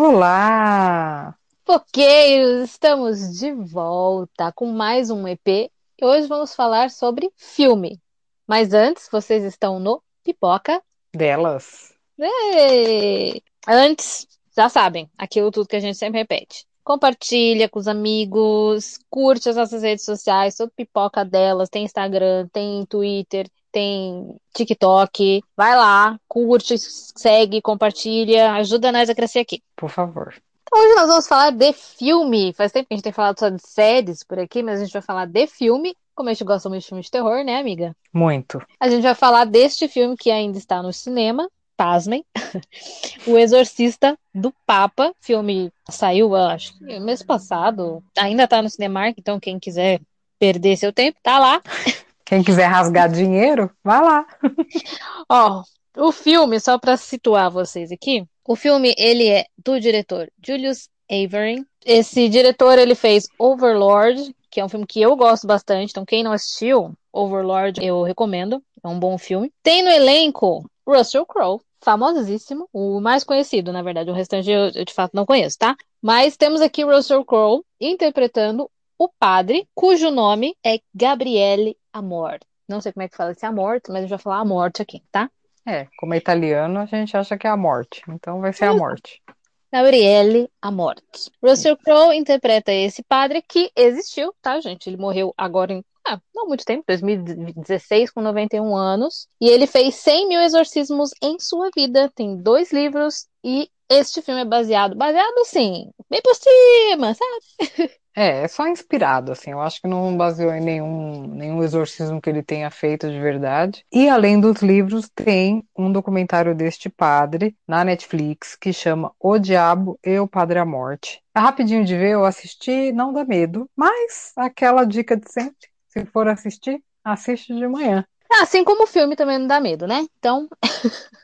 Olá! Foqueiros, estamos de volta com mais um EP e hoje vamos falar sobre filme. Mas antes, vocês estão no Pipoca Delas. Ei! Antes, já sabem, aquilo tudo que a gente sempre repete. Compartilha com os amigos, curte as nossas redes sociais, todo Pipoca Delas, tem Instagram, tem Twitter, tem TikTok. Vai lá, curte, segue, compartilha, ajuda nós a crescer aqui. Por favor. Então, hoje nós vamos falar de filme. Faz tempo que a gente tem falado só de séries por aqui, mas a gente vai falar de filme. Como a gente gosta muito de filme de terror, né, amiga? Muito. A gente vai falar deste filme que ainda está no cinema. Pasmem. o Exorcista do Papa. Filme saiu, acho que mês passado. Ainda está no Cinemark, então quem quiser perder seu tempo, tá lá. Quem quiser rasgar dinheiro, vai lá. Ó, o filme, só para situar vocês aqui, o filme ele é do diretor Julius Avery. Esse diretor ele fez Overlord, que é um filme que eu gosto bastante. Então quem não assistiu Overlord, eu recomendo. É um bom filme. Tem no elenco Russell Crowe, famosíssimo, o mais conhecido, na verdade. O restante eu, eu de fato não conheço, tá? Mas temos aqui Russell Crowe interpretando o padre, cujo nome é Gabriele Amor. Não sei como é que fala esse Amor, mas gente vai falar a morte aqui, tá? É, como é italiano, a gente acha que é a morte. Então vai ser a morte. Gabriele a morte. Russell Crowe interpreta esse padre que existiu, tá, gente? Ele morreu agora em. Ah, não muito tempo, 2016, com 91 anos. E ele fez 100 mil exorcismos em sua vida. Tem dois livros e este filme é baseado. Baseado, sim, bem por cima, sabe? É, é só inspirado, assim. Eu acho que não baseou em nenhum, nenhum exorcismo que ele tenha feito de verdade. E além dos livros, tem um documentário deste padre na Netflix que chama O Diabo e o Padre à Morte. É rapidinho de ver, eu assisti, não dá medo, mas aquela dica de sempre. Se for assistir, assiste de manhã. Assim como o filme também não dá medo, né? Então,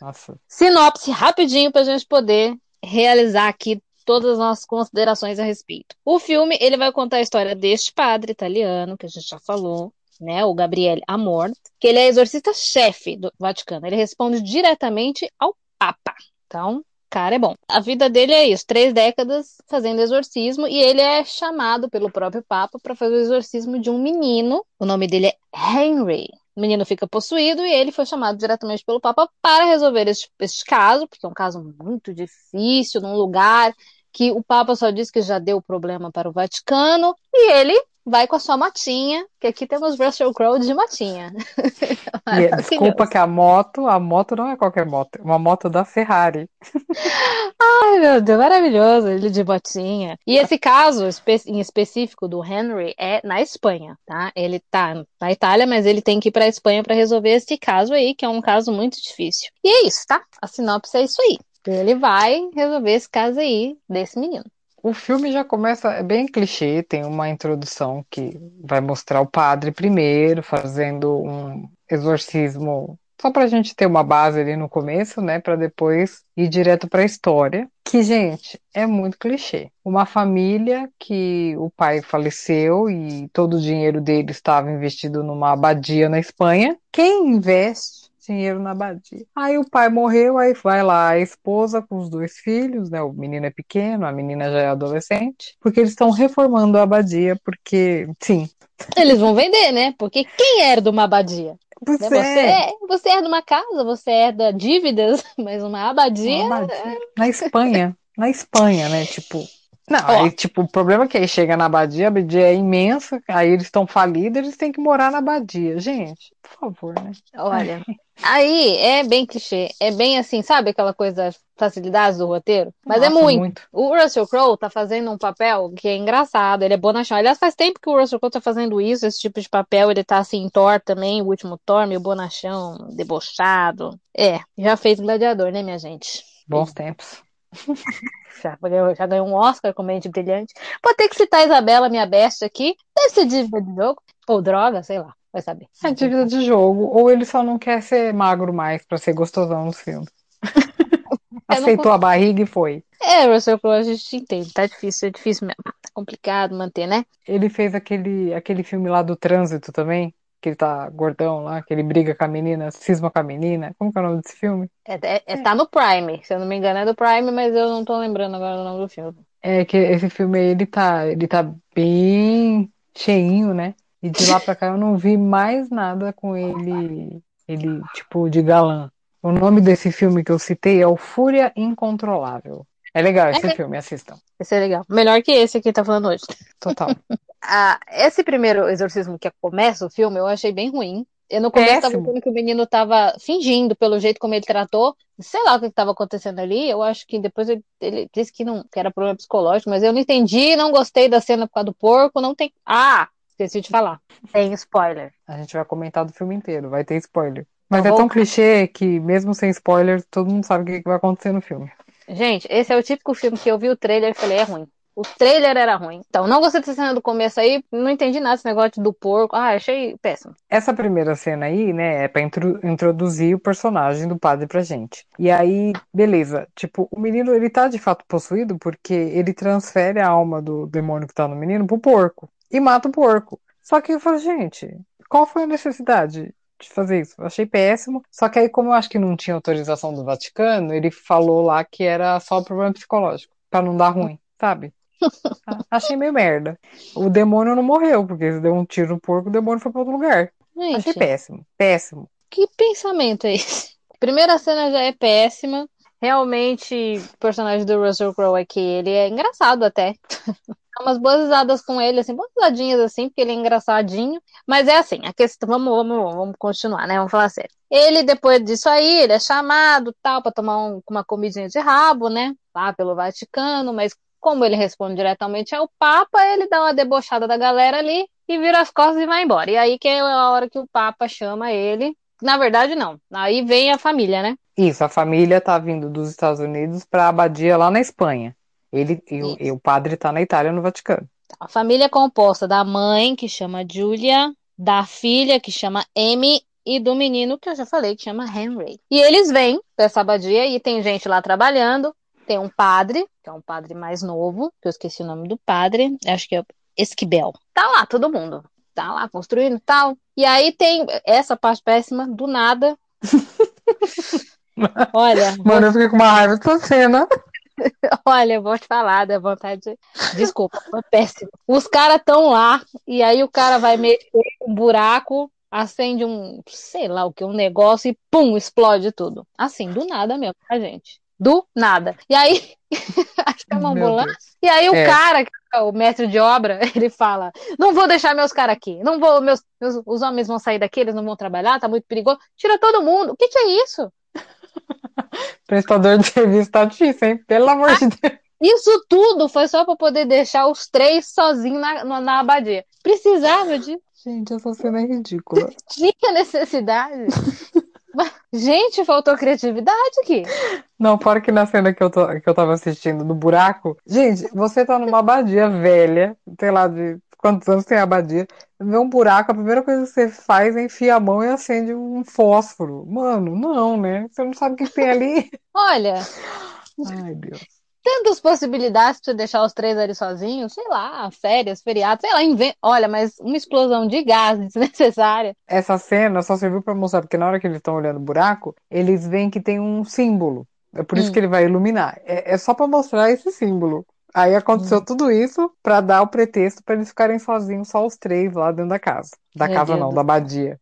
Nossa. sinopse rapidinho pra gente poder realizar aqui todas as nossas considerações a respeito. O filme, ele vai contar a história deste padre italiano, que a gente já falou, né, o Gabriele Amor, que ele é exorcista-chefe do Vaticano. Ele responde diretamente ao Papa. Então, cara é bom. A vida dele é isso, três décadas fazendo exorcismo, e ele é chamado pelo próprio Papa para fazer o exorcismo de um menino. O nome dele é Henry. O menino fica possuído e ele foi chamado diretamente pelo Papa para resolver este, este caso, porque é um caso muito difícil, num lugar que o Papa só disse que já deu problema para o Vaticano, e ele vai com a sua motinha, que aqui temos Russell Crowe de motinha. É, desculpa que a moto, a moto não é qualquer moto, é uma moto da Ferrari. Ai, meu Deus, maravilhoso, ele de botinha. E esse caso em específico do Henry é na Espanha, tá? Ele tá na Itália, mas ele tem que ir pra Espanha para resolver esse caso aí, que é um caso muito difícil. E é isso, tá? A sinopse é isso aí. Ele vai resolver esse caso aí desse menino. O filme já começa é bem clichê, tem uma introdução que vai mostrar o padre primeiro fazendo um exorcismo só para a gente ter uma base ali no começo, né, para depois ir direto para a história. Que, gente, é muito clichê. Uma família que o pai faleceu e todo o dinheiro dele estava investido numa abadia na Espanha. Quem investe dinheiro na abadia. Aí o pai morreu, aí vai lá a esposa com os dois filhos, né? O menino é pequeno, a menina já é adolescente, porque eles estão reformando a abadia, porque, sim. Eles vão vender, né? Porque quem herda uma abadia? Né? Você, é. é, você herda uma casa, você herda dívidas, mas uma abadia. Uma abadia. Na Espanha. Na Espanha, né? Tipo. Não, Ó. aí, tipo, o problema é que aí chega na abadia, a abadia é imensa, aí eles estão falidos, eles têm que morar na abadia. Gente, por favor, né? Olha, aí é bem clichê, é bem assim, sabe aquela coisa, facilidades do roteiro? Mas é Nossa, muito. O Russell Crowe tá fazendo um papel que é engraçado, ele é bonachão. Aliás, faz tempo que o Russell Crowe tá fazendo isso, esse tipo de papel, ele tá assim em Thor também, o último Thor, meio bonachão, debochado. É, já fez Gladiador, né, minha gente? Bons tempos. Já ganhou, já ganhou um Oscar como mente brilhante. Vou ter que citar a Isabela, minha besta aqui. Deve ser dívida de jogo. Ou droga, sei lá. Vai saber. É dívida de jogo, ou ele só não quer ser magro mais pra ser gostosão nos filmes. Aceitou a barriga e foi. É, Russell Crowe, a gente entende. Tá difícil, é difícil mesmo. Tá complicado manter, né? Ele fez aquele, aquele filme lá do trânsito também, que ele tá gordão lá, que ele briga com a menina, cisma com a menina. Como que é o nome desse filme? É, é- é- tá no Prime, se eu não me engano é do Prime, mas eu não tô lembrando agora o nome do filme. É que esse filme aí, ele tá, ele tá bem cheinho, né? E de lá pra cá eu não vi mais nada com ele, ele, tipo, de galã. O nome desse filme que eu citei é o Fúria Incontrolável. É legal esse É. filme, assistam. Esse é legal. Melhor que esse que tá falando hoje. Total. Ah, esse primeiro exorcismo que começa o filme, eu achei bem ruim. Eu no começo tava Péssimo. achando que o menino tava fingindo pelo jeito como ele tratou. Sei lá o que estava acontecendo ali. Eu acho que depois ele, ele disse que não que era problema psicológico, mas eu não entendi, não gostei da cena por causa do porco, não tem. Ah, esqueci de falar. Tem spoiler. A gente vai comentar do filme inteiro, vai ter spoiler. Mas Eu é vou- tão clichê que, mesmo sem spoiler, todo mundo sabe o que que vai acontecer no filme. Gente, esse é o típico filme que eu vi o trailer e falei, é ruim. O trailer era ruim. Então, não gostei dessa cena do começo aí, não entendi nada desse negócio do porco. Ah, achei péssimo. Essa primeira cena aí, né, é pra intro- introduzir o personagem do padre pra gente. E aí, beleza, tipo, o menino, ele tá de fato possuído porque ele transfere a alma do demônio que tá no menino pro porco. E mata o porco. Só que eu falo, gente, qual foi a necessidade de fazer isso? Eu achei péssimo. Só que aí, como eu acho que não tinha autorização do Vaticano, ele falou lá que era só problema psicológico, pra não dar ruim, sabe? Achei meio merda. O demônio não morreu, porque se deu um tiro no porco, o demônio foi pra outro lugar. Achei Gente, péssimo, péssimo. que pensamento é esse? Primeira cena já é péssima. Realmente, o personagem do Russell Crowe aqui, ele é engraçado até. Umas boas risadas com ele, assim, boas risadinhas assim, porque ele é engraçadinho. Mas é assim, a questão, vamos, vamos, vamos continuar, né? Vamos falar sério. Ele, depois disso aí, ele é chamado, tal, pra tomar um- uma comidinha de rabo, né? Lá pelo Vaticano, mas como ele responde diretamente ao Papa, ele dá uma debochada da galera ali e vira as costas e vai embora. E aí que é a hora que o Papa chama ele. Na verdade, não. Aí vem a família, né? Isso, a família tá vindo dos Estados Unidos pra abadia lá na Espanha. Ele e o, e o padre tá na Itália, no Vaticano. A família é composta da mãe, que chama Julia, da filha, que chama Amy, e do menino, que eu já falei, que chama Henry. E eles vêm dessa abadia e tem gente lá trabalhando. Tem um padre, que é um padre mais novo, que eu esqueci o nome do padre, acho que é Esquibel. Tá lá todo mundo. Tá lá construindo e tal. E aí tem essa parte péssima, do nada. Olha, Mano, eu fiquei com uma raiva dessa cena. Olha, eu vou te falar, dá vontade de... Desculpa, foi péssimo. Os caras estão lá, e aí o cara vai mexer um buraco, acende um, sei lá o que, um negócio e pum, explode tudo. Assim, do nada mesmo, tá, gente? Do nada. E aí, acho que é uma Meu ambulância. Deus. E aí o É. cara, é o mestre de obra, ele fala: Não vou deixar meus caras aqui. Não vou, meus, meus- os homens vão sair daqui, eles não vão trabalhar, tá muito perigoso. Tira todo mundo. O que que é isso? Prestador de serviço tá difícil, hein? Pelo amor de Deus. Isso tudo foi só pra poder deixar os três sozinhos na, na, na abadia. Precisava de. Gente, essa cena é ridícula. Tinha necessidade. Gente, faltou criatividade aqui. Não, fora que na cena que eu, tô, que eu tava assistindo do buraco. Gente, você tá numa abadia velha, sei lá, de quantos anos tem a abadia, vê um buraco, a primeira coisa que você faz é enfiar a mão e acende um fósforo. Mano, não, né? Você não sabe o que tem ali. Olha, Ai, Deus. tantas possibilidades pra você deixar os três ali sozinhos. Sei lá, férias, feriados, sei lá, inventa. Olha, mas uma explosão de gás desnecessária. Essa cena só serviu pra mostrar, porque na hora que eles estão olhando o buraco, eles veem que tem um símbolo. É por isso Hum. que ele vai iluminar. É, é só pra mostrar esse símbolo. Aí aconteceu Hum. tudo isso pra dar o pretexto pra eles ficarem sozinhos, só os três lá dentro da casa. Da Meu casa Deus não, da abadia.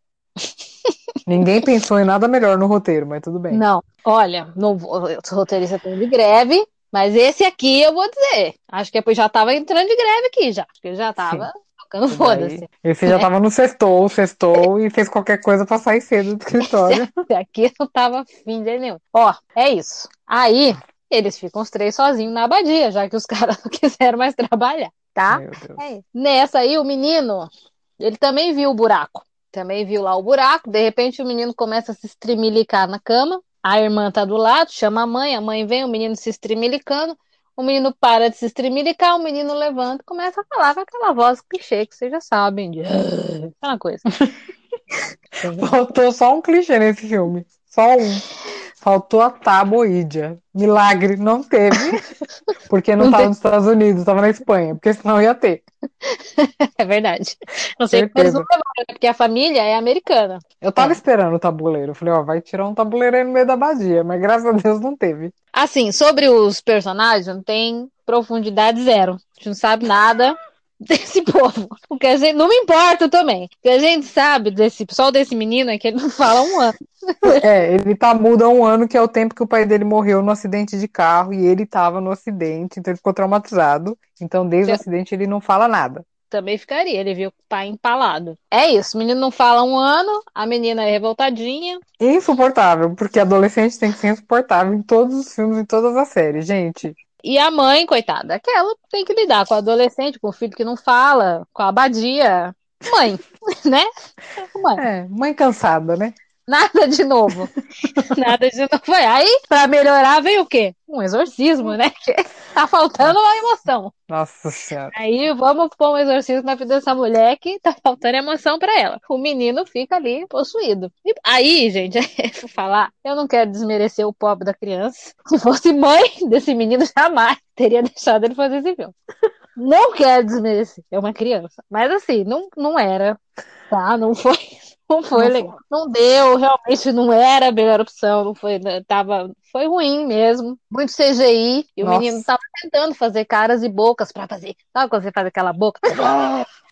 Ninguém pensou em nada melhor no roteiro, mas tudo bem. Não, olha, no, os roteiristas estão de greve, mas esse aqui eu vou dizer. Acho que eu já tava entrando de greve aqui já. Acho que já tava tocando Esse foda-se. Esse já tava no sextou, sextou e fez qualquer coisa pra sair cedo do escritório. Esse aqui não tava fim de nenhum. Ó, é isso. Aí, eles ficam os três sozinhos na abadia, já que os caras não quiseram mais trabalhar, tá? Meu Deus. É isso. Nessa aí, o menino, ele também viu o buraco. Também viu lá o buraco. De repente, o menino começa a se estremilicar na cama. A irmã tá do lado, chama a mãe. A mãe vem, o menino se estremilicando. O menino para de se estremilicar. O menino levanta e começa a falar com aquela voz clichê que vocês já sabem. De... Aquela coisa. Faltou só um clichê nesse filme. Só um. Faltou a taboídia. Milagre, não teve, porque não estava nos Estados Unidos, estava na Espanha, porque senão ia ter. É verdade. Não sei como eles não levaram, porque a família é americana. Eu tava É. esperando o tabuleiro. Falei, ó, vai tirar um tabuleiro aí no meio da badia, mas graças a Deus não teve. Assim, sobre os personagens, não tem profundidade zero. A gente não sabe nada desse povo. O que a gente não me importa também. O que a gente sabe desse só desse menino é que ele não fala um ano. É, ele tá mudo há um ano, que é o tempo que o pai dele morreu no acidente de carro, e ele tava no acidente, então ele ficou traumatizado. Então, desde o acidente, ele não fala nada. Também ficaria, ele viu o pai empalado. É isso, o menino não fala um ano, a menina é revoltadinha. Insuportável, porque adolescente tem que ser insuportável em todos os filmes, em todas as séries, gente. E a mãe, coitada, aquela tem que lidar com o adolescente, com o filho que não fala, com a abadia. Mãe, né? Mãe, É, mãe cansada, né? Nada de novo. Nada de novo. Foi aí, pra melhorar, veio o quê? Um exorcismo, né? Que tá faltando uma emoção. Nossa senhora. Aí vamos pôr um exorcismo na vida dessa mulher que tá faltando emoção pra ela. O menino fica ali possuído. E aí, gente, vou falar, eu não quero desmerecer o pobre da criança. Se fosse mãe desse menino, jamais teria deixado ele fazer esse filme. Não quero desmerecer, é uma criança. Mas assim, não, não era, tá? Não foi, não foi Não legal. Não deu, realmente não era a melhor opção, não foi, né, tava, foi ruim mesmo. Muito CGI, e o Nossa. menino tava tentando fazer caras e bocas pra fazer. Sabe quando você faz aquela boca?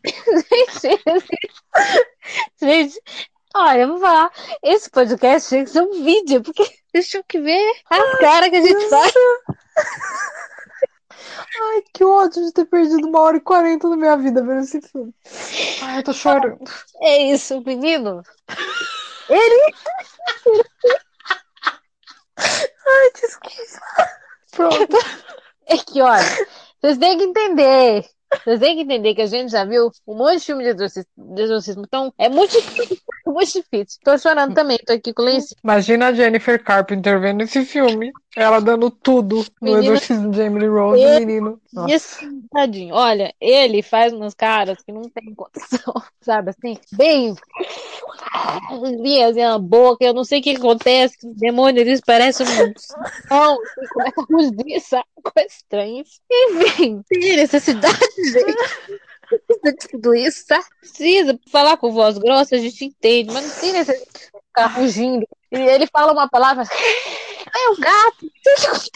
gente, gente, olha, eu vou falar, esse podcast tinha que ser um vídeo, porque vocês tinham que ver a cara que a gente faz. Ai, que ódio de ter perdido uma hora e quarenta da minha vida vendo esse filme. Ai, eu tô chorando. É isso, menino. Ai, desculpa. Pronto. É que, olha, vocês têm que entender. Vocês têm que entender que a gente já viu um monte de filme de exorcismo. De exorcismo. Então, é muito difícil. Muito difícil. Tô chorando também, tô aqui com o lencinho. Imagina a Jennifer Carpenter vendo esse filme. Ela dando tudo no Menina- exorcismo de Emily Rose, menino. E Nossa. assim, tadinho, olha, ele faz umas caras que não tem condição, sabe assim? Bem. Assim na boca, eu não sei o que acontece, que demônio eles parecem um. Não, começa a rugir, sabe? Coisa estranha. Enfim, tem necessidade, gente. Precisa de tudo isso, tá? Precisa falar com voz grossa, a gente entende, mas não tem necessidade de ficar rugindo. E ele fala uma palavra. É o gato, o que acontece?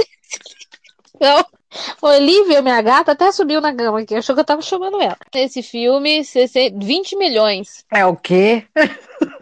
Não. Olivia, minha gata, até subiu na cama aqui. Achou que eu tava chamando ela. Esse filme, 60 20 milhões. É o quê?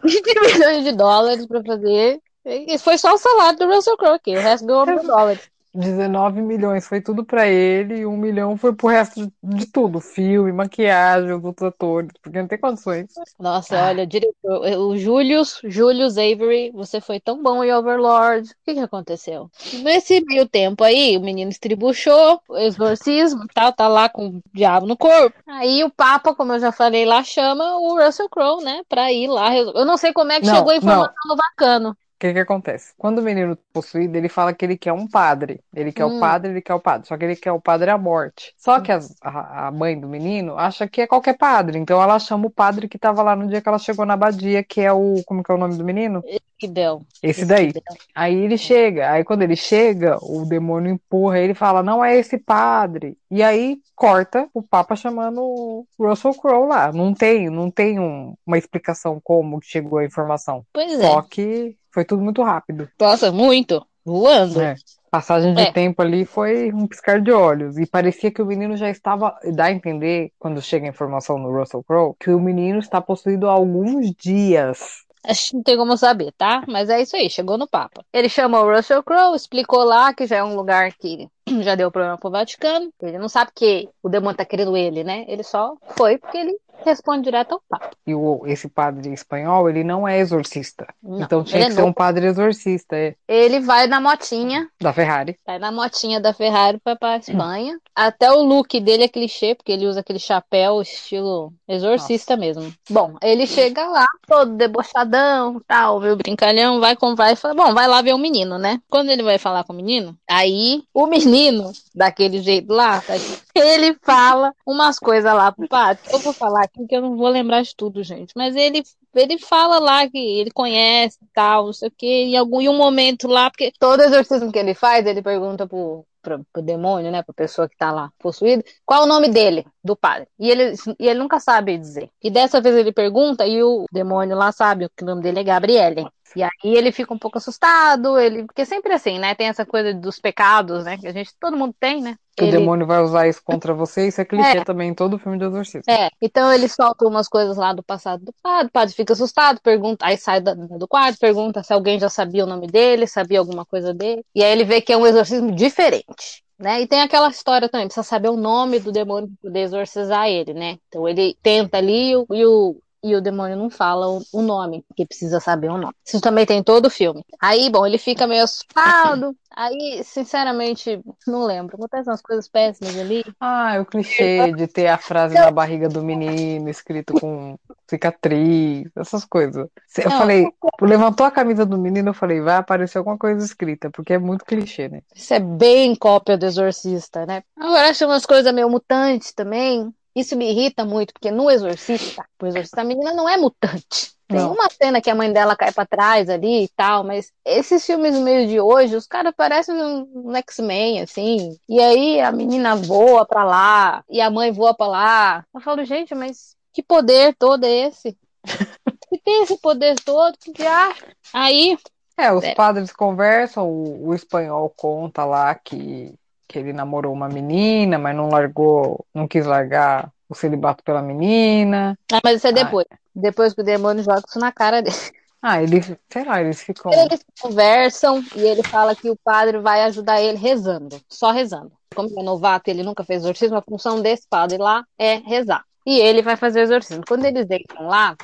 20 milhões de dólares pra fazer. E foi só o salário do Russell Crowe aqui. O resto ganhou mil dólares. 19 milhões foi tudo pra ele e um milhão foi pro resto de, de tudo. Filme, maquiagem, os outros atores, porque não tem condições. Nossa, olha, diretor, o Julius, Julius Avery, você foi tão bom em Overlord. O que que aconteceu? Nesse meio tempo aí, o menino estribuchou, o exorcismo tal, tá lá com o diabo no corpo. Aí o Papa, como eu já falei lá, chama o Russell Crowe, né, pra ir lá. Eu não sei como é que Não, chegou a informação no Vacano. O que que acontece? Quando o menino possuído, ele fala que ele quer um padre. Ele quer Hum. o padre, ele quer o padre. Só que ele quer o padre à morte. Só que as- a, a mãe do menino acha que é qualquer padre. Então ela chama o padre que tava lá no dia que ela chegou na abadia, que é o. Como que é o nome do menino? Que deu. Esse daí. Aí ele chega, aí quando ele chega, o demônio empurra ele e fala, não é esse padre. E aí corta o Papa chamando o Russell Crowe lá. Não tem, não tem um- uma explicação como que chegou a informação. Pois Só é. que foi tudo muito rápido. Nossa, muito. Voando. É. Passagem de É. tempo ali foi um piscar de olhos. E parecia que o menino já estava. Dá a entender, quando chega a informação no Russell Crowe, que o menino está possuído há alguns dias. Acho que não tem como saber, tá? Mas é isso aí, chegou no Papa. Ele chamou o Russell Crowe, explicou lá que já é um lugar que já deu problema pro Vaticano. Ele não sabe que o demônio tá querendo ele, né? Ele só foi porque ele responde direto ao Papa. E o, esse padre espanhol, ele não é exorcista. Não, então tinha ele que é ser um padre exorcista, é, Ele vai na motinha, da Ferrari. vai na motinha da Ferrari pra, pra Espanha. Até o look dele é clichê, porque ele usa aquele chapéu estilo exorcista mesmo. Bom, ele chega lá, todo debochadão, tal, viu, brincalhão, vai com vai e fala, bom, vai lá ver o menino, né? Quando ele vai falar com o menino, aí o menino, daquele jeito lá, tá ele fala umas coisas lá pro padre. Eu vou falar aqui que eu não vou lembrar de tudo, gente. Mas ele, ele fala lá que ele conhece e tal, não sei o quê. Em algum em um momento lá, porque todo exorcismo que ele faz, ele pergunta pro, pro, pro demônio, né? Pra pessoa que tá lá possuída, qual o nome dele, do padre. E ele, e ele nunca sabe dizer. E dessa vez ele pergunta e o demônio lá sabe que o nome dele é Gabriele. E aí ele fica um pouco assustado, ele, porque sempre assim, né? Tem essa coisa dos pecados, né? Que a gente, todo mundo tem, né? Que Ele- o demônio vai usar isso contra você, isso é clichê É. também em todo filme de exorcismo. É, então ele solta umas coisas lá do passado do padre, o padre fica assustado, pergunta, aí sai da- do quarto, pergunta se alguém já sabia o nome dele, sabia alguma coisa dele, e aí ele vê que é um exorcismo diferente. Né? E tem aquela história também, precisa saber o nome do demônio para poder exorcizar ele, né? Então ele tenta ali e o, e o, demônio não fala o, nome, porque precisa saber o nome. Isso também tem em todo o filme. Aí, bom, ele fica meio assustado. Aí, sinceramente, não lembro. Acontecem umas coisas péssimas ali. Ah, é o clichê de ter a frase na barriga do menino escrito com cicatriz, essas coisas. Eu Não. falei, levantou a camisa do menino, eu falei, vai aparecer alguma coisa escrita, porque é muito clichê, né? Isso é bem cópia do Exorcista, né? Agora acho umas coisas meio mutantes também. Isso me irrita muito, porque no Exorcista, o Exorcista, a menina não é mutante. Tem Não. uma cena que a mãe dela cai pra trás ali e tal, mas esses filmes no meio de hoje, os caras parecem um, X-Men, assim. E aí a menina voa pra lá, e a mãe voa pra lá. Eu falo, gente, mas que poder todo é esse? Que tem esse poder todo? Que diacho? Aí, É, os É. padres conversam, o, o espanhol conta lá que, que ele namorou uma menina, mas não largou, não quis largar o celibato pela menina. ah, mas isso é Ah. depois. Depois que o demônio joga isso na cara dele. Ah, eles, sei lá, eles ficam. Eles conversam e ele fala que o padre vai ajudar ele rezando, só rezando. Como ele é novato, ele nunca fez exorcismo, a função desse padre lá é rezar. E ele vai fazer o exorcismo. Quando eles deitam lá,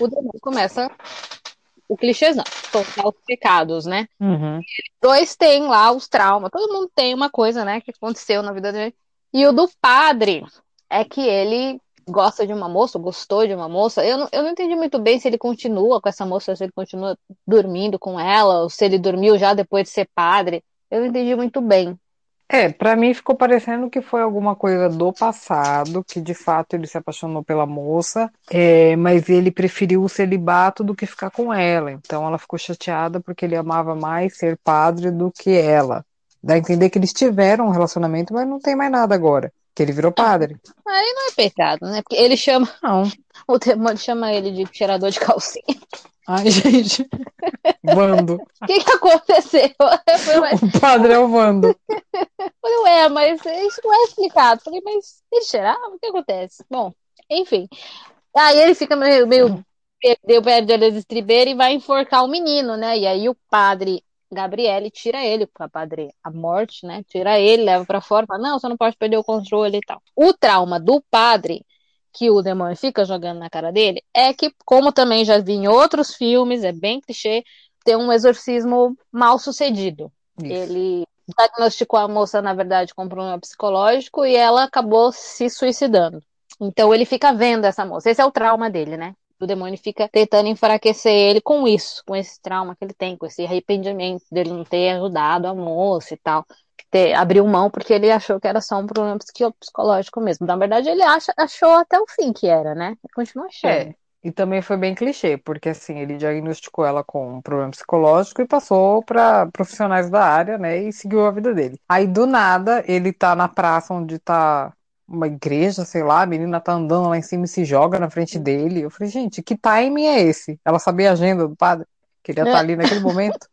o demônio começa o clichêzão, soltar os pecados, né? Uhum. Dois tem lá os traumas, todo mundo tem uma coisa, né, que aconteceu na vida dele. E o do padre é que ele gosta de uma moça, ou gostou de uma moça. Eu não, eu não entendi muito bem se ele continua com essa moça, se ele continua dormindo com ela, ou se ele dormiu já depois de ser padre. Eu não entendi muito bem. É, pra mim ficou parecendo que foi alguma coisa do passado, que de fato ele se apaixonou pela moça, é, mas ele preferiu o celibato do que ficar com ela. Então ela ficou chateada porque ele amava mais ser padre do que ela. Dá a entender que eles tiveram um relacionamento, mas não tem mais nada agora, que ele virou padre. Aí não é pecado, né? Porque ele chama, Não. o demônio chama ele de cheirador de calcinha. Ai, gente. Vando. O que, que aconteceu? Eu falei, O padre é o Vando. Falei, ué, mas isso não é explicado. Falei, mas ele cheirava? O que acontece? Bom, enfim. Aí ele fica meio, meio perdeu perde a estribeira e vai enforcar o menino, né? E aí o padre Gabriele tira ele, o padre a morte, né? Tira ele, leva pra fora, fala, não, você não pode perder o controle e tal. O trauma do padre que o demônio fica jogando na cara dele é que, como também já vi em outros filmes, é bem clichê, tem um exorcismo mal sucedido. Isso. Ele diagnosticou a moça, na verdade, com um problema psicológico e ela acabou se suicidando. Então ele fica vendo essa moça. Esse é o trauma dele, né? O demônio fica tentando enfraquecer ele com isso, com esse trauma que ele tem, com esse arrependimento dele não ter ajudado a moça e tal. Ter, abriu mão porque ele achou que era só um problema psicológico mesmo. Na verdade, ele acha, achou até o fim que era, né? Continua achando. É. E também foi bem clichê, porque assim, ele diagnosticou ela com um problema psicológico e passou para profissionais da área, né, e seguiu a vida dele. Aí do nada, ele tá na praça onde tá uma igreja, sei lá, a menina tá andando lá em cima e se joga na frente dele. Eu falei, gente, que timing é esse? Ela sabia a agenda do padre, que ele ia estar É. ali naquele momento.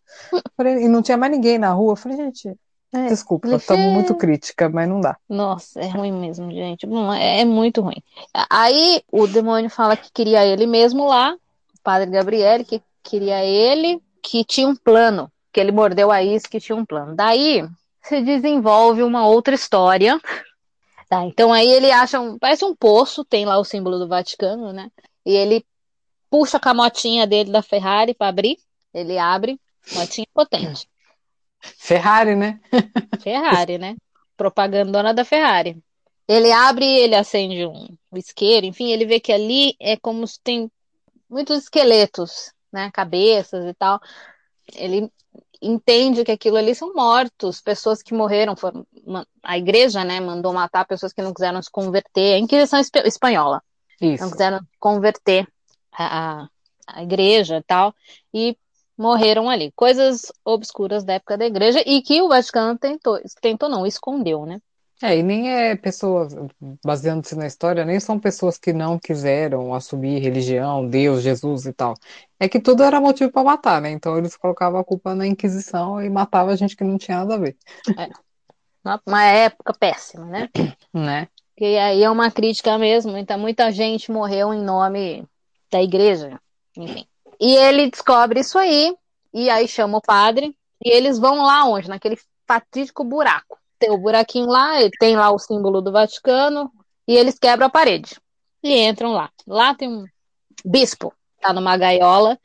Falei, e não tinha mais ninguém na rua. Eu falei, gente, É, desculpa, clichê. estamos muito crítica, mas não dá. Nossa, é ruim mesmo, gente. É, é muito ruim. Aí o demônio fala que queria ele mesmo lá, o padre Gabriel, que queria ele, que tinha um plano, que ele mordeu a isca que tinha um plano. Daí se desenvolve uma outra história. Tá, então aí ele acha um, parece um poço, tem lá o símbolo do Vaticano, né? E ele puxa com a motinha dele da Ferrari para abrir. Ele abre, motinha potente. Ferrari, né? Ferrari, né? Propagandona da Ferrari. Ele abre, ele acende um, isqueiro, enfim, ele vê que ali é como se tem muitos esqueletos, né? Cabeças e tal. ele entende que aquilo ali são mortos, pessoas que morreram, foram, a igreja, né, mandou matar pessoas que não quiseram se converter, a Inquisição espanhola, Isso. não quiseram converter a, a igreja e tal, e morreram ali. Coisas obscuras da época da igreja e que o Vaticano tentou, tentou não, escondeu, né? É, e nem é pessoas, baseando-se na história, nem são pessoas que não quiseram assumir religião, Deus, Jesus e tal. É que tudo era motivo para matar, né? Então eles colocavam a culpa na Inquisição e matavam a gente que não tinha nada a ver. É. Uma época péssima, né? Né? Que aí é uma crítica mesmo, então muita gente morreu em nome da igreja, enfim. E ele descobre isso aí, e aí chama o padre, e eles vão lá onde? Naquele fatídico buraco. Tem o buraquinho lá, tem lá o símbolo do Vaticano, e eles quebram a parede. E entram lá. Lá tem um bispo, tá numa gaiola,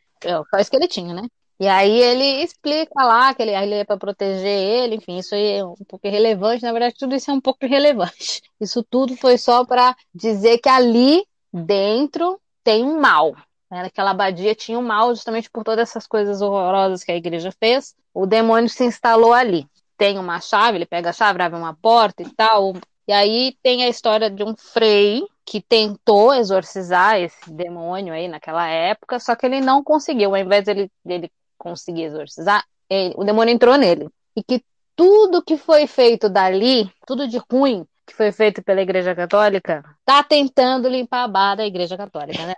só esqueletinho, né? E aí ele explica lá que ele, ele é para proteger ele, enfim, isso aí é um pouco irrelevante, na verdade tudo isso é um pouco irrelevante. Isso tudo foi só para dizer que ali dentro tem um mal, né? Aquela abadia tinha um mal justamente por todas essas coisas horrorosas que a igreja fez. O demônio se instalou ali. Tem uma chave, ele pega a chave, abre uma porta e tal. E aí tem a história de um frei que tentou exorcizar esse demônio aí naquela época, só que ele não conseguiu. Ao invés dele, dele conseguir exorcizar, ele, o demônio entrou nele. E que tudo que foi feito dali, tudo de ruim que foi feito pela Igreja Católica, tá tentando limpar a barra da Igreja Católica, né?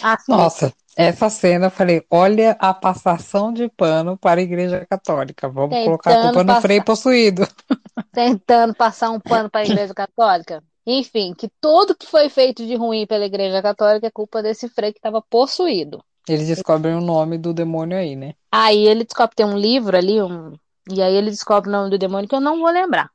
Assim. Nossa, essa cena, eu falei, olha a passação de pano para a Igreja Católica. Vamos Tentando colocar a culpa no frei possuído. Tentando passar um pano para a Igreja Católica. Enfim, que tudo que foi feito de ruim pela Igreja Católica é culpa desse frei que estava possuído. Eles descobrem o nome do demônio aí, né? Aí ele descobre, tem um livro ali, um... e aí ele descobre o nome do demônio que eu não vou lembrar.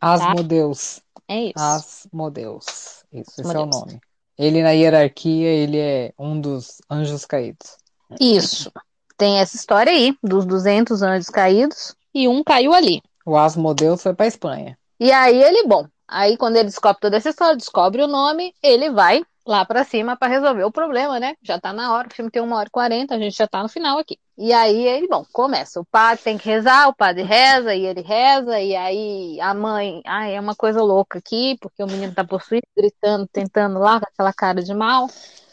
Asmodeus. Tá? É isso. Asmodeus. Isso, esse é o nome. Ele na hierarquia, ele é um dos anjos caídos. Isso. Tem essa história aí, dos 200 anjos caídos, e um caiu ali. O Asmodeus foi para Espanha. E aí ele, bom, aí quando ele descobre toda essa história, descobre o nome, ele vai lá para cima para resolver o problema, né? Já tá na hora, o filme tem uma hora e quarenta, a gente já tá no final aqui. E aí ele, bom, começa. O padre tem que rezar, o padre reza e ele reza, e aí a mãe, ai, é uma coisa louca aqui, porque o menino tá possuído, gritando, tentando lá com aquela cara de mal,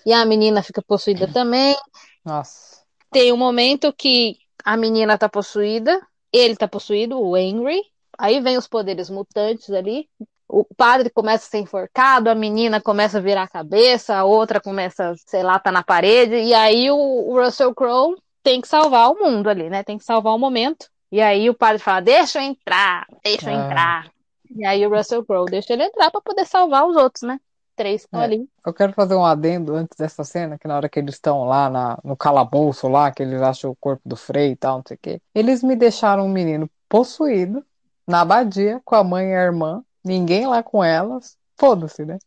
e a menina fica possuída também. Nossa. Tem um momento que a menina tá possuída, ele tá possuído, o Henry. Aí vem os poderes mutantes ali, o padre começa a ser enforcado, a menina começa a virar a cabeça, a outra começa, sei lá, tá na parede, e aí o, o Russell Crowe tem que salvar o mundo ali, né? Tem que salvar o momento. E aí o padre fala: Deixa eu entrar, deixa eu ah. entrar. E aí o Russell Crowe deixa ele entrar para poder salvar os outros, né? Três estão é. ali. Eu quero fazer um adendo antes dessa cena, que na hora que eles estão lá na, no calabouço lá, que eles acham o corpo do Frei e tal, não sei o quê. Eles me deixaram um menino possuído na abadia com a mãe e a irmã ninguém lá com elas, foda-se, né?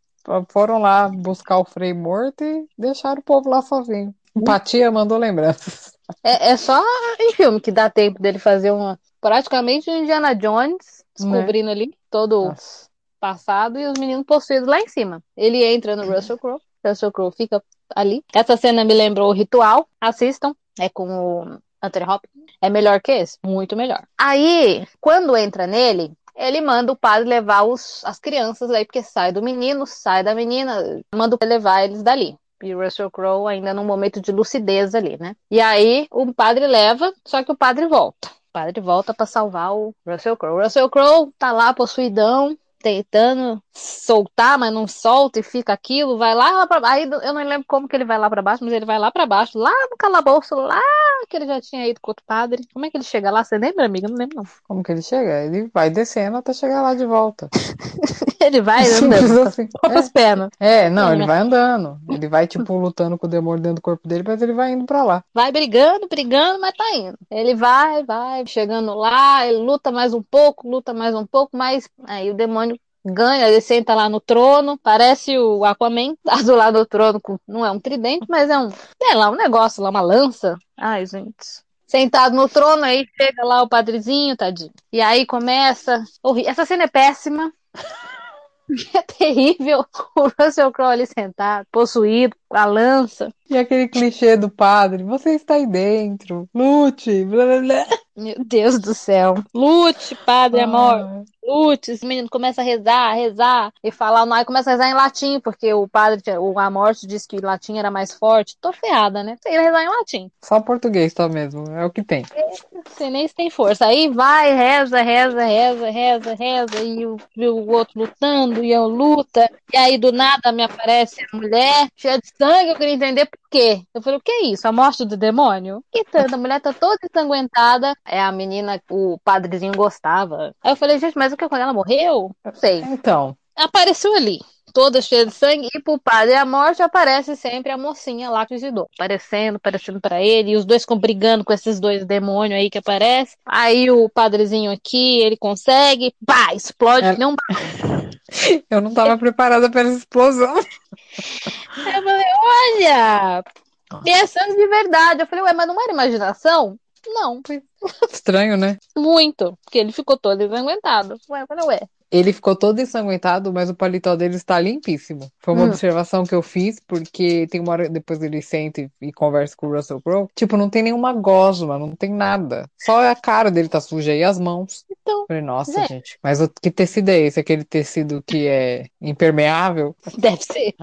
Foram lá buscar o Frei morto e deixaram o povo lá sozinho. Empatia mandou lembranças. É, é só em filme que dá tempo dele fazer uma. Praticamente o Indiana Jones, descobrindo né? ali todo Nossa. o passado e os meninos possuídos lá em cima. Ele entra no Russell Crowe, Russell Crowe fica ali. Essa cena me lembrou o ritual. Assistam. É com o Anthony Hopkins. É melhor que esse? Muito melhor. Aí, quando entra nele, ele manda o padre levar os, as crianças aí, porque sai do menino, sai da menina, manda levar eles dali. E o Russell Crowe ainda num momento de lucidez ali, né? E aí o padre leva, só que o padre volta. O padre volta para salvar o Russell Crowe. O Russell Crowe tá lá possuidão, tentando soltar, mas não solta e fica aquilo, vai lá, lá pra Aí eu não lembro como que ele vai lá para baixo, mas ele vai lá para baixo, lá no calabouço, lá que ele já tinha ido com outro padre. Como é que ele chega lá? Você lembra, amiga? Não lembro, não. Como que ele chega? Ele vai descendo até chegar lá de volta. ele vai andando assim. com as é. pernas. É, não, ele vai andando. Ele vai, tipo, lutando com o demônio dentro do corpo dele, mas ele vai indo pra lá. Vai brigando, brigando, mas tá indo. Ele vai, vai, chegando lá, ele luta mais um pouco, luta mais um pouco, mas aí o demônio ganha, ele senta lá no trono, parece o Aquaman, tá do lado do trono, com, não é um tridente, mas é um, sei lá, um negócio lá, uma lança. Ai, gente. Sentado no trono, aí chega lá o padrezinho, tadinho. E aí começa. Essa cena é péssima. É terrível o Russell Crowe ali sentado, possuído, com a lança. E aquele clichê do padre, você está aí dentro, lute, blá blá blá. Meu Deus do céu. Lute, padre amor. Ah, Lute. Esse menino começa a rezar, a rezar e falar, não, aí começa a rezar em latim, porque o padre, o Amorte disse que latim era mais forte. Tô ferrada, né? Sei rezar em latim. só português tá mesmo, é o que tem. Sei nem se tem força. Aí vai, reza, reza, reza, reza, reza, e o, e o outro lutando, e eu luta, e aí do nada me aparece a mulher cheia de sangue, eu queria entender por quê. Eu falei, o que é isso? A morte do demônio? E tanto, a mulher tá toda ensanguentada, é a menina, o padrezinho gostava. Aí eu falei, gente, mas o que, quando ela morreu? Não sei. Então, Apareceu ali. Toda cheia de sangue, e pro padre a morte aparece sempre a mocinha lá que visitou. Aparecendo, aparecendo pra ele, e os dois ficam brigando com esses dois demônios aí que aparecem. Aí o padrezinho aqui, ele consegue, pá, explode É. que um eu não tava preparada para essa explosão. Eu falei, olha, é sangue de verdade. Eu falei, ué, mas não era imaginação? Não, Estranho, né? muito, porque ele ficou todo ensanguentado. Ué, falei, ué, Ele ficou todo ensanguentado, mas o paletó dele está limpíssimo. Foi uma Hum. observação que eu fiz, porque tem uma hora depois ele senta e, e conversa com o Russell Crowe. Tipo, não tem nenhuma gosma, não tem nada. Só a cara dele tá suja e as mãos. Então, Falei, nossa, gente. gente. Mas o- que tecido é esse? Aquele tecido que é impermeável? deve ser.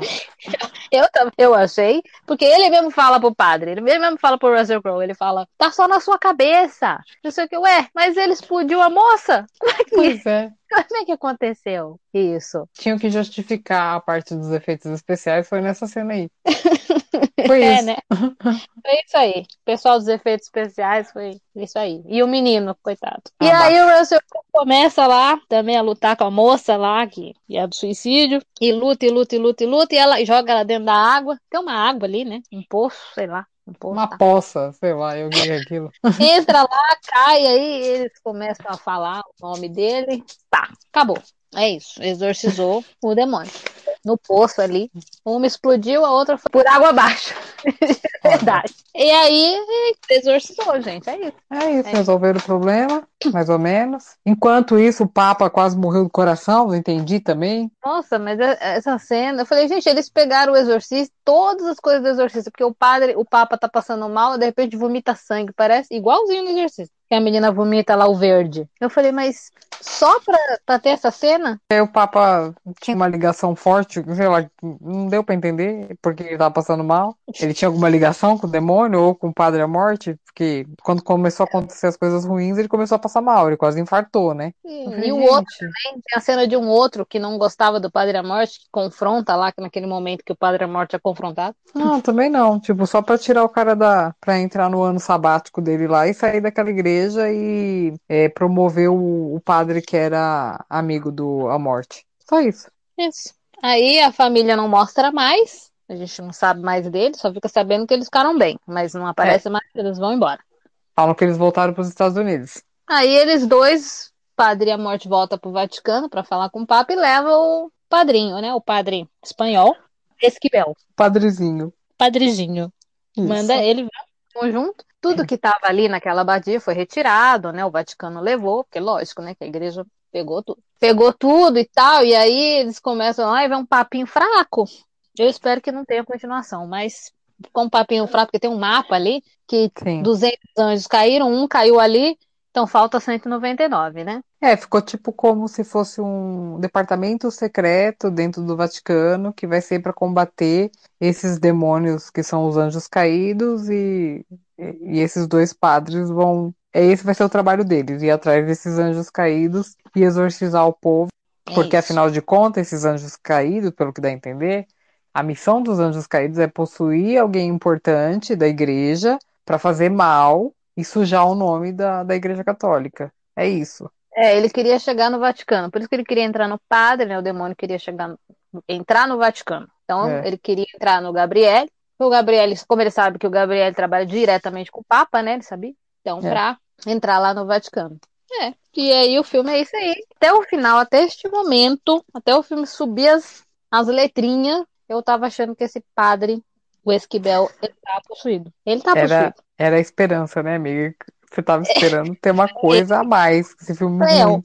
Eu, tam- eu achei, porque ele mesmo fala pro padre, ele mesmo fala pro Russell Crowe, ele fala, tá só na sua cabeça. Não sei o que, ué, mas ele explodiu a moça? Como é que, Pois é. como é que aconteceu isso? Tinham que justificar a parte dos efeitos especiais, foi nessa cena aí. Foi É, isso. né? Foi isso aí. O pessoal dos efeitos especiais foi isso aí. E o menino, coitado. E Ah, aí o Russell começa lá também a lutar com a moça lá, que é do suicídio, e luta, e luta, e luta, e luta, e ela e joga ela dentro da água. Tem uma água ali, né? Um poço, sei lá. Um. Uma poça, sei lá, eu vi aquilo. Entra lá, cai, aí eles começam a falar o nome dele. Tá, acabou. É isso. Exorcizou o demônio. No poço ali. Uma explodiu, a outra foi por água abaixo. Verdade. E aí, exorcizou, gente. É isso. É isso, É. resolveram o problema, mais ou menos. Enquanto isso, o Papa quase morreu do coração, entendi também. Nossa, mas é- essa cena. Eu falei, gente, eles pegaram o exorcista, todas as coisas do exorcista, porque o padre, o Papa tá passando mal, de repente vomita sangue. Parece igualzinho no exorcista. Que a menina vomita lá o verde. Eu falei, mas só pra, pra ter essa cena? Aí o Papa tinha uma ligação forte, sei lá, não deu pra entender porque ele tava passando mal. Ele tinha alguma ligação com o demônio ou com o Padre à Morte, porque quando começou a acontecer as coisas ruins, ele começou a passar mal, ele quase infartou, né? Falei, E o outro "Gente, Tem a cena de um outro que não gostava do Padre à Morte, que confronta lá, que naquele momento que o Padre à Morte é confrontado. Não, também não. Tipo, só pra tirar o cara da. pra entrar no ano sabático dele lá e sair daquela igreja e é, promover o, o padre que era amigo do A Morte. Só isso. Isso. Aí a família não mostra mais, a gente não sabe mais deles, só fica sabendo que eles ficaram bem, mas não aparece mais, eles vão embora. Falam que eles voltaram pros Estados Unidos. Aí eles dois, Padre à Morte volta pro Vaticano pra falar com o Papa e leva o padrinho, né? O padre espanhol, Esquivel, Padrezinho. padrezinho. Isso. Manda ele vão junto. Tudo que estava ali naquela abadia foi retirado, né? O Vaticano levou, porque lógico, né? Que a igreja pegou tudo. Pegou tudo e tal, e aí eles começam, ai, vai um papinho fraco. Eu espero que não tenha continuação, mas com um papinho fraco, porque tem um mapa ali que Sim. 200 anjos caíram, um caiu ali, então falta 199, né? É, ficou tipo como se fosse um departamento secreto dentro do Vaticano que vai ser para combater esses demônios que são os anjos caídos e, e esses dois padres vão. É esse vai ser o trabalho deles, ir atrás desses anjos caídos e exorcizar o povo, É porque isso. afinal de contas, esses anjos caídos, pelo que dá a entender, a missão dos anjos caídos é possuir alguém importante da igreja para fazer mal e sujar o nome da, da igreja católica. É isso. É, ele queria chegar no Vaticano, por isso que ele queria entrar no padre, né? O demônio queria chegar, no- entrar no Vaticano. Então, É. ele queria entrar no Gabriel. O Gabriel, como ele sabe que o Gabriel trabalha diretamente com o Papa, né? Ele sabia? Então, É. pra entrar lá no Vaticano. É. E aí o filme é isso aí. Até o final, até este momento, até o filme subir as, as letrinhas, eu tava achando que esse padre, o Esquibel, ele tava possuído. Ele tá Era, possuído. Era a esperança, né, amiga? Você tava esperando ter uma coisa a mais que esse filme É, ruim.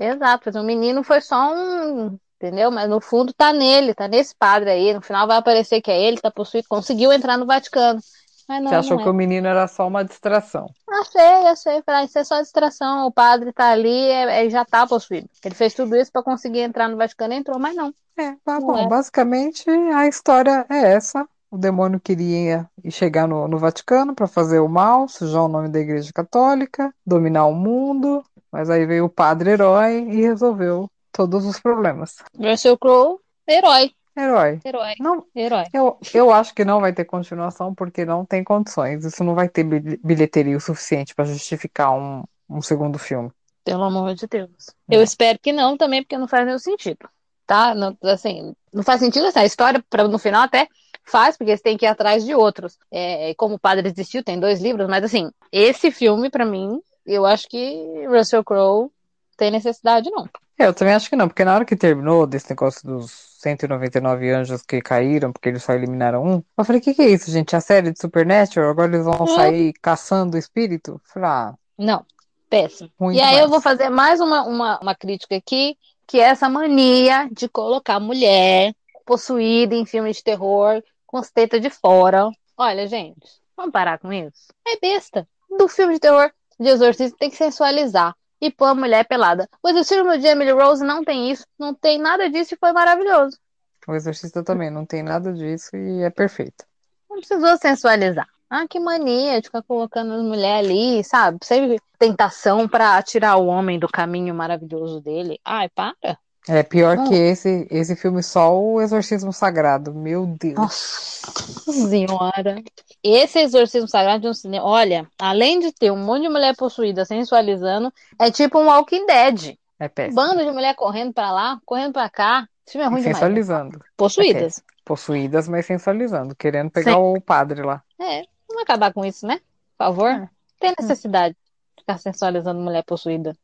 Exato, mas o menino foi só um. entendeu? Mas no fundo tá nele, tá nesse padre aí. No final vai aparecer que é ele, tá possuído, conseguiu entrar no Vaticano. Mas não, Você achou não que é. o menino era só uma distração. Achei, achei. Falei, isso é só distração. O padre tá ali, é, é, já tá possuído. Ele fez tudo isso pra conseguir entrar no Vaticano e entrou, mas não. É, tá Não bom. é. Basicamente, a história é essa. O demônio queria chegar no, no Vaticano para fazer o mal, sujar o nome da Igreja Católica, dominar o mundo, mas aí veio o padre herói e resolveu todos os problemas. Russell Crowe, herói. Herói. Herói. Não, Herói. eu, eu acho que não vai ter continuação porque não tem condições. Isso não vai ter bil- bilheteria o suficiente para justificar um, um segundo filme. Pelo amor de Deus. É. Eu espero que não também, porque não faz nenhum sentido. Tá? Não, assim, não faz sentido essa história, pra, no final até faz, porque você tem que ir atrás de outros. É, como o Padre Existiu, tem dois livros, mas assim, esse filme, pra mim, eu acho que Russell Crowe tem necessidade, não. É, eu também acho que não, porque na hora que terminou desse negócio dos 199 anjos que caíram, porque eles só eliminaram um, eu falei, o que que é isso, gente? A série de Supernatural? Agora eles vão É. sair caçando o espírito? Eu Falei, ah, Não, péssimo. E aí demais. eu vou fazer mais uma, uma, uma crítica aqui, que é essa mania de colocar mulher possuída em filme de terror com as tetas de fora. Olha, gente, vamos parar com isso? É besta. Do filme de terror de exorcismo tem que sensualizar e pôr a mulher pelada. O exorcismo de Emily Rose não tem isso, não tem nada disso e foi maravilhoso. O Exorcista também não tem nada disso e é perfeito. Não precisou sensualizar. Ah, que mania de ficar colocando as mulheres ali, sabe? Sempre tentação pra tirar o homem do caminho maravilhoso dele. Ai, para. É pior Não. que esse, esse filme só o Exorcismo Sagrado. Meu Deus. Nossa senhora. Esse exorcismo sagrado de um cinema, olha, além de ter um monte de mulher possuída sensualizando, é tipo um Walking Dead. É péssimo. bando de mulher correndo pra lá, correndo pra cá. Esse filme é E ruim demais. né? sensualizando. É Possuídas. péssimo. Possuídas, mas sensualizando. Querendo pegar Sim. o padre lá. É, vamos acabar com isso, né? Por favor. É. Tem necessidade de ficar sensualizando mulher possuída.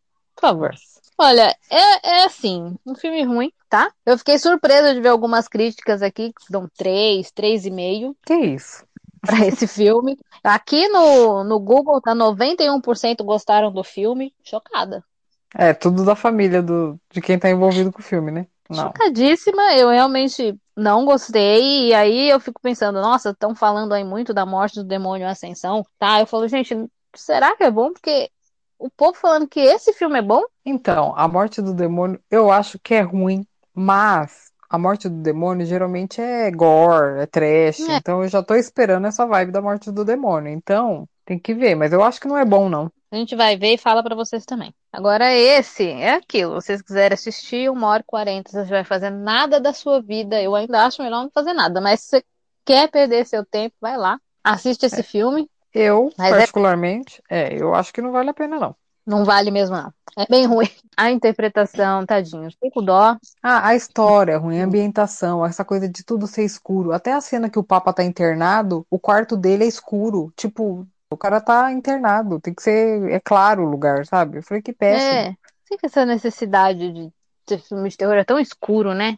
Por favor. Olha, é, é assim, um filme ruim, tá? Eu fiquei surpresa de ver algumas críticas aqui, que dão 3, 3,5 Que isso? para esse filme. Aqui no, no Google tá 91% gostaram do filme. Chocada. É, tudo da família do, de quem tá envolvido com o filme, né? Não. Chocadíssima, eu realmente não gostei. E aí eu fico pensando, nossa, estão falando aí muito da morte do demônio Ascensão. Tá, eu falo, gente, será que é bom? Porque o povo falando que esse filme é bom? Então, a morte do demônio, eu acho que é ruim, mas a morte do demônio geralmente é gore, é trash, É. então eu já tô esperando essa vibe da morte do demônio. Então, tem que ver, mas eu acho que não é bom, não. A gente vai ver e fala pra vocês também. Agora, esse é aquilo. Se vocês quiserem assistir, uma hora e quarenta, você vai fazer nada da sua vida. Eu ainda acho melhor não fazer nada. Mas se você quer perder seu tempo, vai lá. Assiste esse filme. Eu, Mas é- particularmente, é, eu acho que não vale a pena, não. Não vale mesmo, não. É bem ruim. A interpretação, tadinho. Com dó. Ah, a história é ruim, a ambientação, essa coisa de tudo ser escuro. Até a cena que o Papa tá internado, o quarto dele é escuro. Tipo, o cara tá internado, tem que ser, é claro o lugar, sabe? Eu falei que péssimo. É. Sei que essa necessidade de ter filme de terror é tão escuro, né?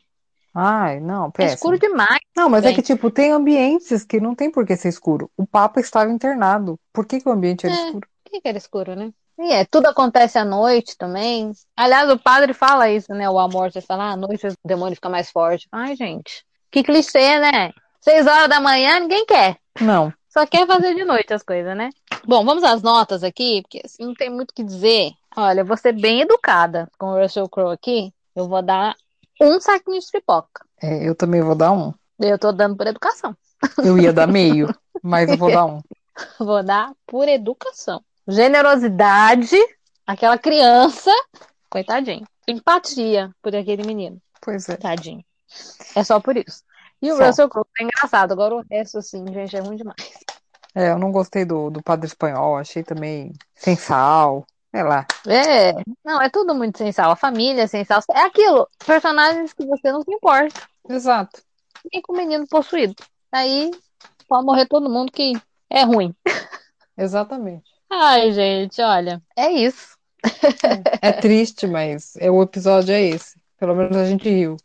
Ai, não, É péssimo. escuro demais. Não, mas é que, tipo, tem ambientes que não tem por que ser escuro. O Papa estava internado. Por que que o ambiente era É. escuro? Por que que era escuro, né? E é, tudo acontece à noite também. Aliás, o padre fala isso, né? O amor, você fala, ah, à noite o demônio fica mais forte. Ai, gente, que clichê, né? Seis horas da manhã, ninguém quer. Não. Só quer fazer de noite as coisas, né? Bom, vamos às notas aqui, porque assim, não tem muito o que dizer. Olha, eu vou ser bem educada com o Russell Crowe aqui. Eu vou dar um saquinho de pipoca. É, eu também vou dar um. Eu tô dando por educação. Eu ia dar meio, mas eu vou dar um. Vou dar por educação. Generosidade, aquela criança, coitadinho. Empatia por aquele menino, Pois é. tadinho. É só por isso. E o Só. Russell Crowe é engraçado. Agora o resto, assim, gente, é ruim demais. É, eu não gostei do, do Padre Espanhol, achei também sem sal. Sei lá. É, não, é tudo muito sem sal. A família é sem sal. É aquilo, personagens que você não se importa. Exato. E com o menino possuído. Aí pode morrer todo mundo que é ruim. Exatamente. Ai, gente, olha, é isso. É triste, mas é, o episódio é esse. Pelo menos a gente riu.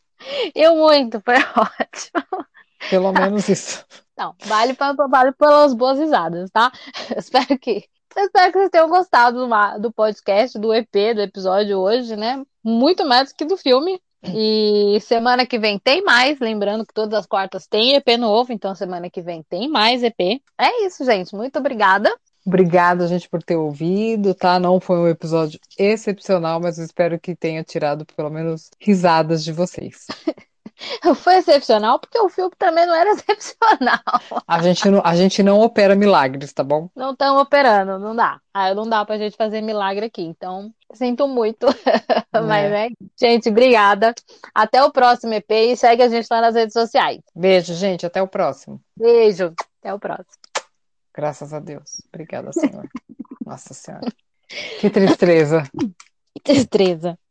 Eu muito, foi ótimo. Pelo menos isso. Não, vale, pra, vale pelas boas risadas, tá? Espero que, espero que vocês tenham gostado do, do podcast, do EP, do episódio hoje, né? Muito mais do que do filme. E semana que vem tem mais, lembrando que todas as quartas tem EP novo, então semana que vem tem mais EP. É isso, gente. Muito obrigada. Obrigada, gente, por ter ouvido, tá? Não foi um episódio excepcional, mas eu espero que tenha tirado pelo menos risadas de vocês. Foi excepcional porque o filme também não era excepcional. A gente não, a gente não opera milagres, tá bom? Não estamos operando, não dá. Ah, não dá pra gente fazer milagre aqui, então sinto muito. Mas é. Gente, obrigada. Até o próximo EP e segue a gente lá nas redes sociais. Beijo, gente. Até o próximo. Beijo. Até o próximo. Graças a Deus. Obrigada, Senhor. Nossa Senhora. Que tristeza. Que tristeza.